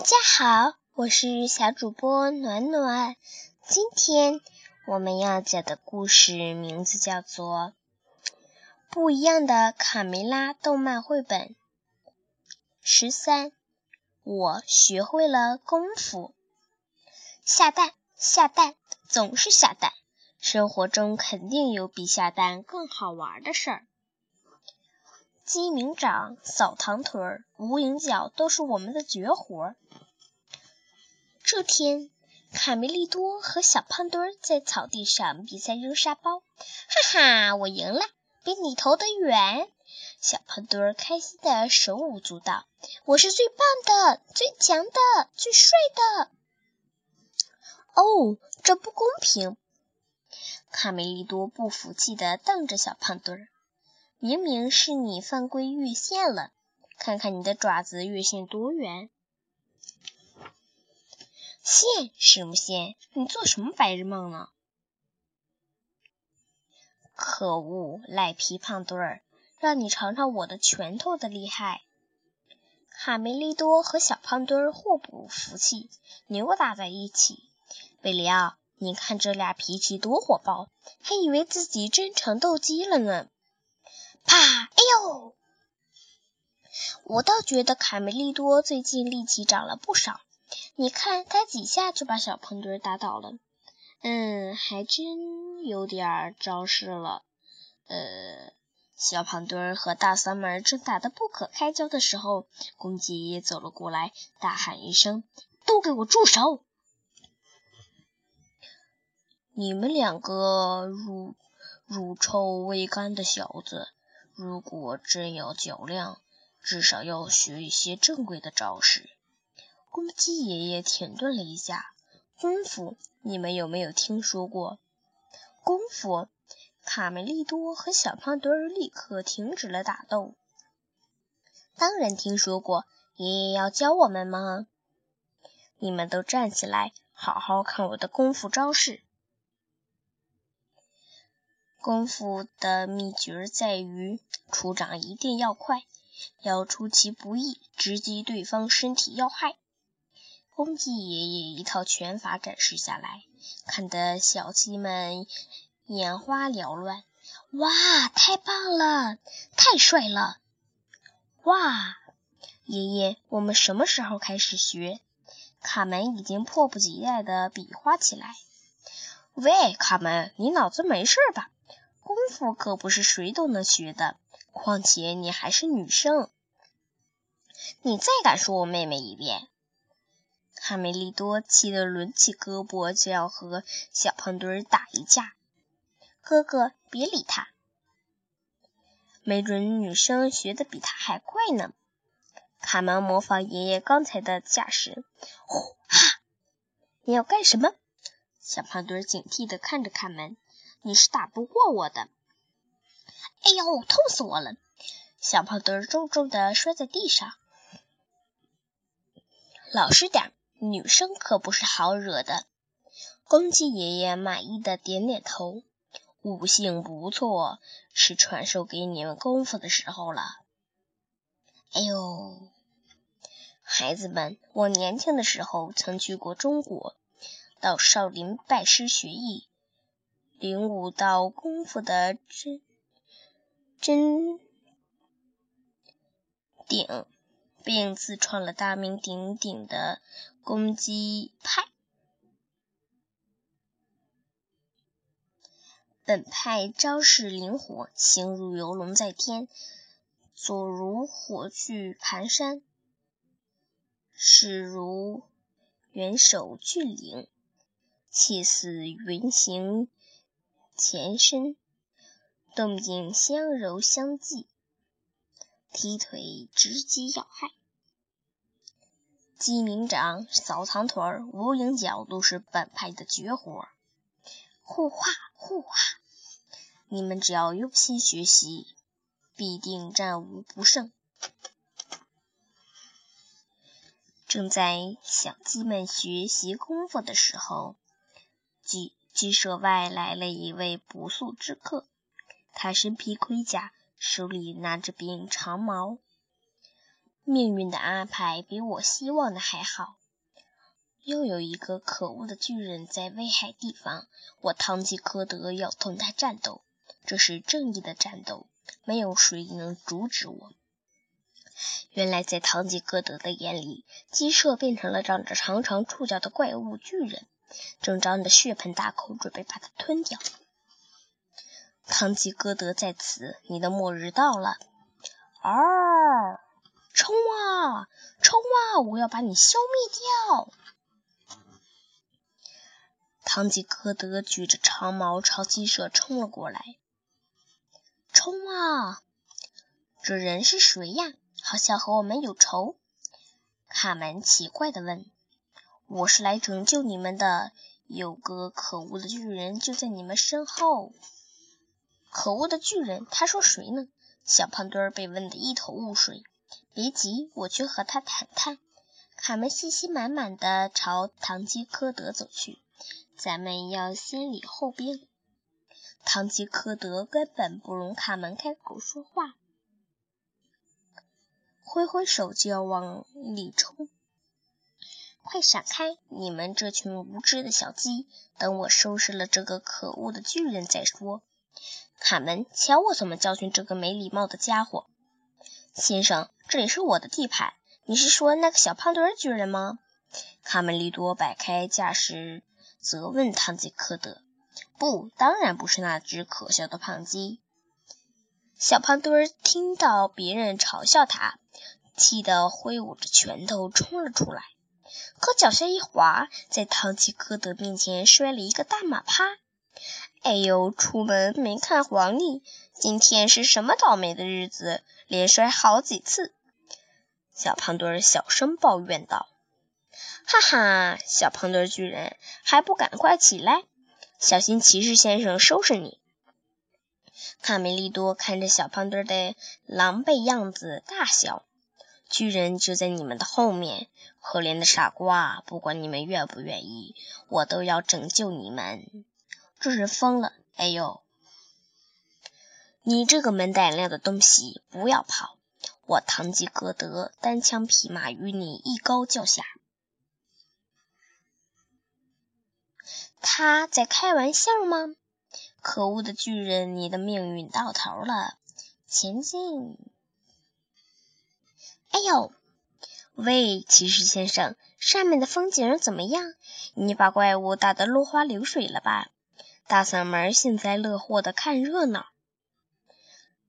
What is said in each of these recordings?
大家好，我是小主播暖暖。今天我们要讲的故事名字叫做《不一样的卡梅拉》动漫绘本十三。我学会了功夫，下蛋下蛋总是下蛋，生活中肯定有比下蛋更好玩的事儿。鸡鸣掌、扫堂腿、无影脚都是我们的绝活。这天，卡梅利多和小胖墩在草地上比赛扔沙包，哈哈，我赢了，比你投得远。小胖墩开心的手舞足蹈，我是最棒的、最强的、最帅的。哦，这不公平！卡梅利多不服气的瞪着小胖墩儿，明明是你犯规越线了，看看你的爪子越线多远。线什么线？你做什么白日梦呢？可恶，赖皮胖墩儿！让你尝尝我的拳头的厉害！卡梅利多和小胖墩儿互不服气，扭打在一起。贝里奥，你看这俩脾气多火爆，还以为自己真成斗鸡了呢！啪！哎呦！我倒觉得卡梅利多最近力气长了不少，你看他几下就把小胖墩打倒了。嗯，还真有点招式了。呃。小胖墩和大嗓门正打得不可开交的时候，公鸡也走了过来，大喊一声：“都给我住手！你们两个乳乳臭未干的小子，如果真要较量，至少要学一些正规的招式。”公鸡爷爷停顿了一下：“功夫，你们有没有听说过？功夫？”卡梅利多和小胖墩儿立刻停止了打斗。当然听说过，爷爷要教我们吗？你们都站起来，好好看我的功夫招式。功夫的秘诀在于出掌一定要快，要出其不意，直击对方身体要害。公鸡爷爷一套拳法展示下来，看得小鸡们。眼花缭乱，哇，太棒了，太帅了！哇，爷爷，我们什么时候开始学？卡门已经迫不及待地比划起来。喂，卡门，你脑子没事吧？功夫可不是谁都能学的，况且你还是女生。你再敢说我妹妹一遍！卡梅利多气得抡起胳膊就要和小胖墩儿打一架。哥哥，别理他，没准女生学的比他还快呢。卡门模仿爷爷刚才的架势，呼哈！你要干什么？小胖墩警惕地看着卡门，你是打不过我的。哎呦，痛死我了！小胖墩重重的摔在地上。老实点，女生可不是好惹的。公鸡爷爷满意的点点头。悟性不错，是传授给你们功夫的时候了。哎呦，孩子们，我年轻的时候曾去过中国，到少林拜师学艺，领悟到功夫的真真顶，并自创了大名鼎鼎的公鸡派。本派招式灵活，形如游龙在天，左如火炬盘山，势如元首峻岭，气似云行前身，动静相柔相济，踢腿直击要害。鸡鸣掌、扫堂腿、无影脚都是本派的绝活。呼哈呼哈。你们只要用心学习，必定战无不胜。正在小鸡们学习功夫的时候，鸡鸡舍外来了一位不速之客。他身披盔甲，手里拿着柄长矛。命运的安排比我希望的还好。又有一个可恶的巨人在危害地方，我堂吉诃德要同他战斗。这是正义的战斗，没有谁能阻止我。原来，在堂吉诃德的眼里，鸡舍变成了长着长长触角的怪物巨人，正张着血盆大口，准备把它吞掉。堂吉诃德在此，你的末日到了！啊！冲啊！冲啊！我要把你消灭掉！堂吉诃德举着长矛朝鸡舍冲了过来。冲啊！这人是谁呀？好像和我们有仇。卡门奇怪地问：“我是来拯救你们的。有个可恶的巨人就在你们身后。”可恶的巨人？他说谁呢？小胖墩儿被问得一头雾水。别急，我去和他谈谈。卡门信心满满的朝唐吉诃德走去。咱们要先礼后兵。唐吉诃德根本不容卡门开口说话。挥挥手就要往里冲，快闪开！你们这群无知的小鸡！等我收拾了这个可恶的巨人再说。卡门，瞧我怎么教训这个没礼貌的家伙！先生，这里是我的地盘。你是说那个小胖墩巨人吗？卡门利多摆开架势，责问堂吉诃德：“不，当然不是那只可笑的胖鸡。”小胖墩听到别人嘲笑他，气得挥舞着拳头冲了出来，可脚下一滑，在堂吉诃德面前摔了一个大马趴。哎呦，出门没看黄历，今天是什么倒霉的日子，连摔好几次。小胖墩儿小声抱怨道：“哈哈，小胖墩巨人还不赶快起来，小心骑士先生收拾你！”卡梅利多看着小胖墩的狼狈样子，大笑：“巨人就在你们的后面，可怜的傻瓜！不管你们愿不愿意，我都要拯救你们。这人疯了！哎呦，你这个没胆量的东西，不要跑！我堂吉诃德单枪匹马与你一高叫下。”他在开玩笑吗？可恶的巨人，你的命运到头了！前进！哎呦，喂，骑士先生，上面的风景怎么样？你把怪物打得落花流水了吧？大嗓门幸灾乐祸的看热闹。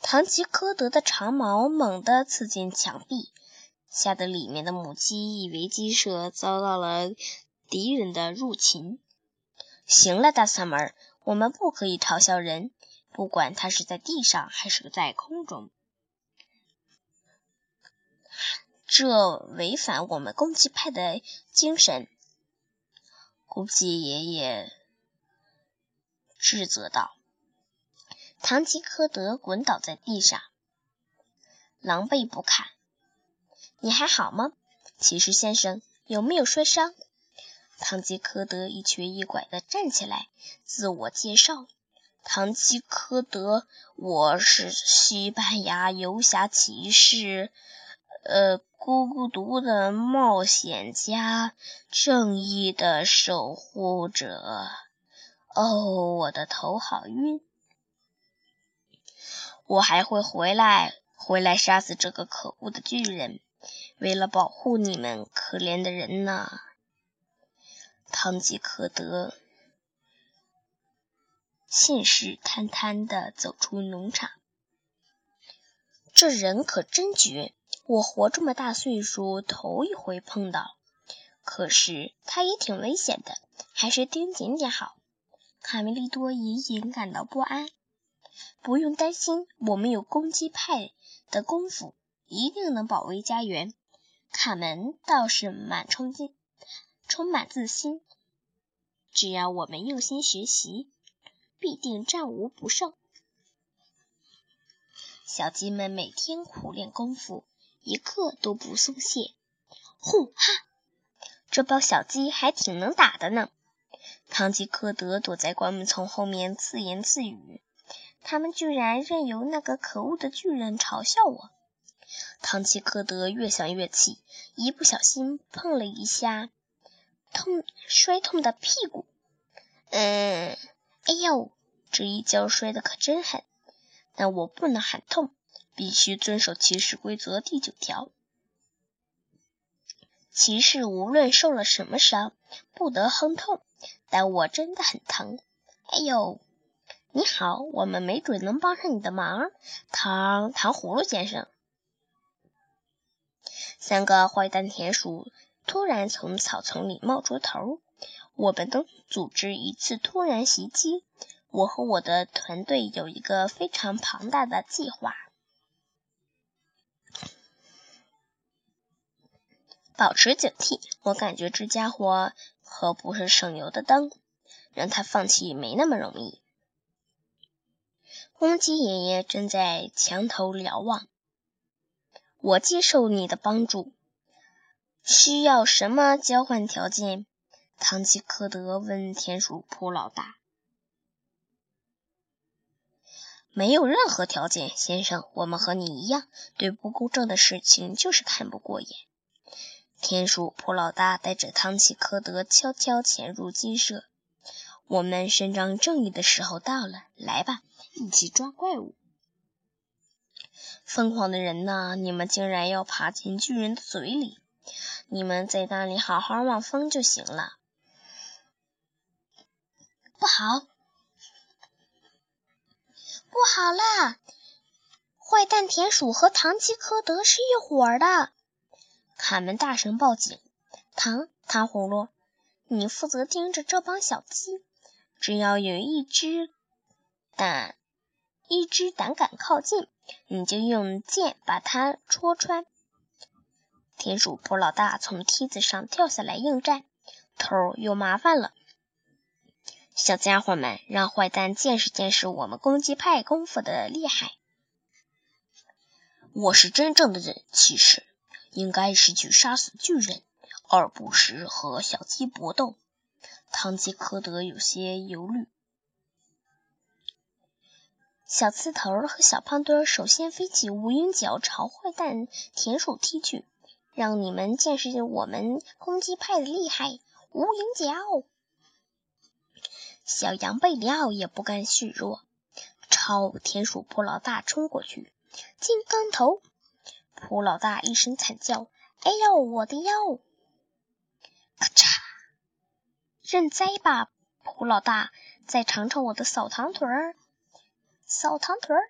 唐吉诃德的长矛猛地刺进墙壁，吓得里面的母鸡以为鸡舍遭到了敌人的入侵。行了，大嗓门。我们不可以嘲笑人，不管他是在地上还是在空中，这违反我们攻击派的精神。估计爷爷指责道：“堂吉诃德滚倒在地上，狼狈不堪。你还好吗，骑士先生？有没有摔伤？”堂吉诃德一瘸一拐地站起来，自我介绍：“堂吉诃德，我是西班牙游侠骑士，呃，孤独的冒险家，正义的守护者。哦，我的头好晕！我还会回来，回来杀死这个可恶的巨人，为了保护你们可怜的人呢。”堂吉诃德信誓旦旦地走出农场。这人可真绝，我活这么大岁数头一回碰到。可是他也挺危险的，还是盯紧点好。卡梅利多隐隐感到不安。不用担心，我们有攻击派的功夫，一定能保卫家园。卡门倒是满充劲。充满自信，只要我们用心学习，必定战无不胜。小鸡们每天苦练功夫，一个都不松懈。呼哈！这帮小鸡还挺能打的呢。唐吉诃德躲在灌木丛后面自言自语：“他们居然任由那个可恶的巨人嘲笑我。”唐吉诃德越想越气，一不小心碰了一下痛摔痛的屁股。嗯，哎呦，这一跤摔得可真狠！但我不能喊痛，必须遵守骑士规则第九条：骑士无论受了什么伤，不得哼痛。但我真的很疼。哎呦，你好，我们没准能帮上你的忙，糖糖葫芦先生。三个坏蛋田鼠突然从草丛里冒出头，我们能组织一次突然袭击。我和我的团队有一个非常庞大的计划。保持警惕，我感觉这家伙可不是省油的灯，让他放弃没那么容易。公鸡爷爷正在墙头瞭望。我接受你的帮助，需要什么交换条件？唐吉诃德问田鼠普老大。没有任何条件，先生。我们和你一样，对不公正的事情就是看不过眼。田鼠普老大带着唐吉诃德悄悄潜入鸡舍。我们伸张正义的时候到了，来吧，一起抓怪物。疯狂的人呐！你们竟然要爬进巨人的嘴里！你们在那里好好望风就行了。不好，不好啦！坏蛋田鼠和唐吉诃德是一伙的。卡门大声报警：“糖糖葫芦，你负责盯着这帮小鸡，只要有一只胆，一只胆敢靠近。”你就用剑把它戳穿。田鼠普老大从梯子上跳下来应战，头有麻烦了。小家伙们，让坏蛋见识见识我们攻击派功夫的厉害。我是真正的人骑士，应该是去杀死巨人，而不是和小鸡搏斗。唐吉诃德有些犹豫。小刺头和小胖墩首先飞起无影脚，朝坏蛋田鼠踢去，让你们见识我们公鸡派的厉害！无影脚。小羊贝里奥也不甘示弱，朝田鼠普老大冲过去。金刚头！胡老大一声惨叫：“哎呦，我的腰！”咔嚓！认栽吧，胡老大！再尝尝我的扫堂腿儿！扫堂腿儿！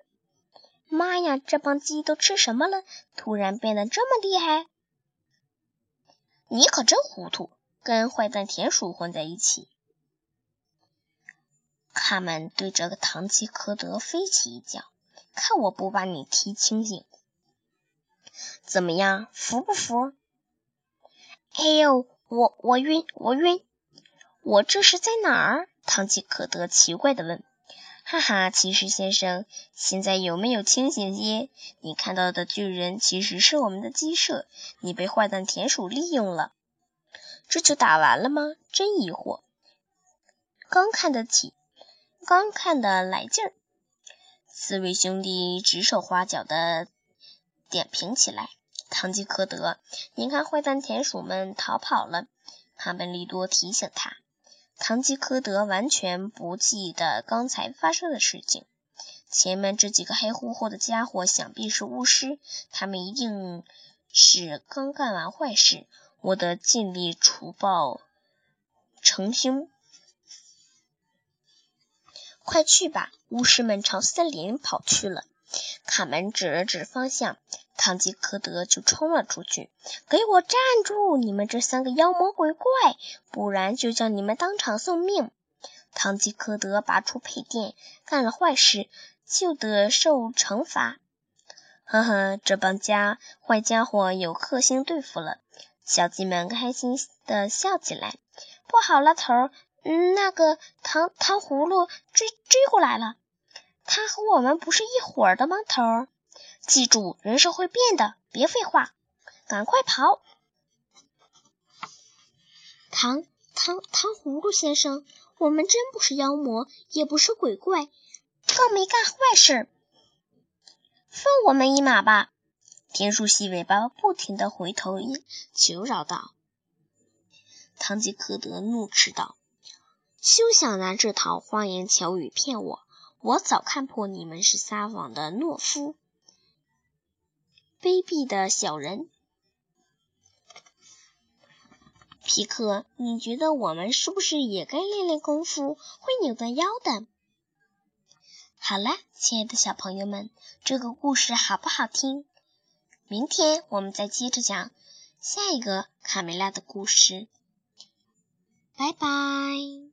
妈呀，这帮鸡都吃什么了？突然变得这么厉害？你可真糊涂，跟坏蛋田鼠混在一起。他们对着唐吉诃德飞起一脚，看我不把你踢清醒！怎么样，服不服？哎呦，我我晕，我晕！我这是在哪儿？唐吉可德奇怪的问。哈哈，骑士先生，现在有没有清醒些？你看到的巨人其实是我们的鸡舍，你被坏蛋田鼠利用了。这就打完了吗？真疑惑。刚看得起，刚看得来劲儿。四位兄弟指手画脚的点评起来。堂吉诃德，你看坏蛋田鼠们逃跑了。哈本利多提醒他。唐吉诃德完全不记得刚才发生的事情。前面这几个黑乎乎的家伙想必是巫师，他们一定是刚干完坏事。我得尽力除暴成凶。快去吧！巫师们朝森林跑去了。卡门指了指方向。唐吉诃德就冲了出去，“给我站住！你们这三个妖魔鬼怪，不然就叫你们当场送命！”唐吉诃德拔出佩剑，干了坏事就得受惩罚。呵呵，这帮家坏家伙有克星对付了。小鸡们开心的笑起来。不好了，头儿，那个糖糖葫芦追追过来了。他和我们不是一伙的吗，头儿？记住，人是会变的，别废话，赶快跑！糖糖糖葫芦先生，我们真不是妖魔，也不是鬼怪，更没干坏事，放我们一马吧！田鼠细尾巴不停的回头求饶道。唐吉诃德怒斥道：“休想拿这套花言巧语骗我！我早看破你们是撒谎的懦夫，卑鄙的小人！皮克，你觉得我们是不是也该练练功夫，会扭断腰的？”好了，亲爱的小朋友们，这个故事好不好听？明天我们再接着讲下一个卡梅拉的故事。拜拜。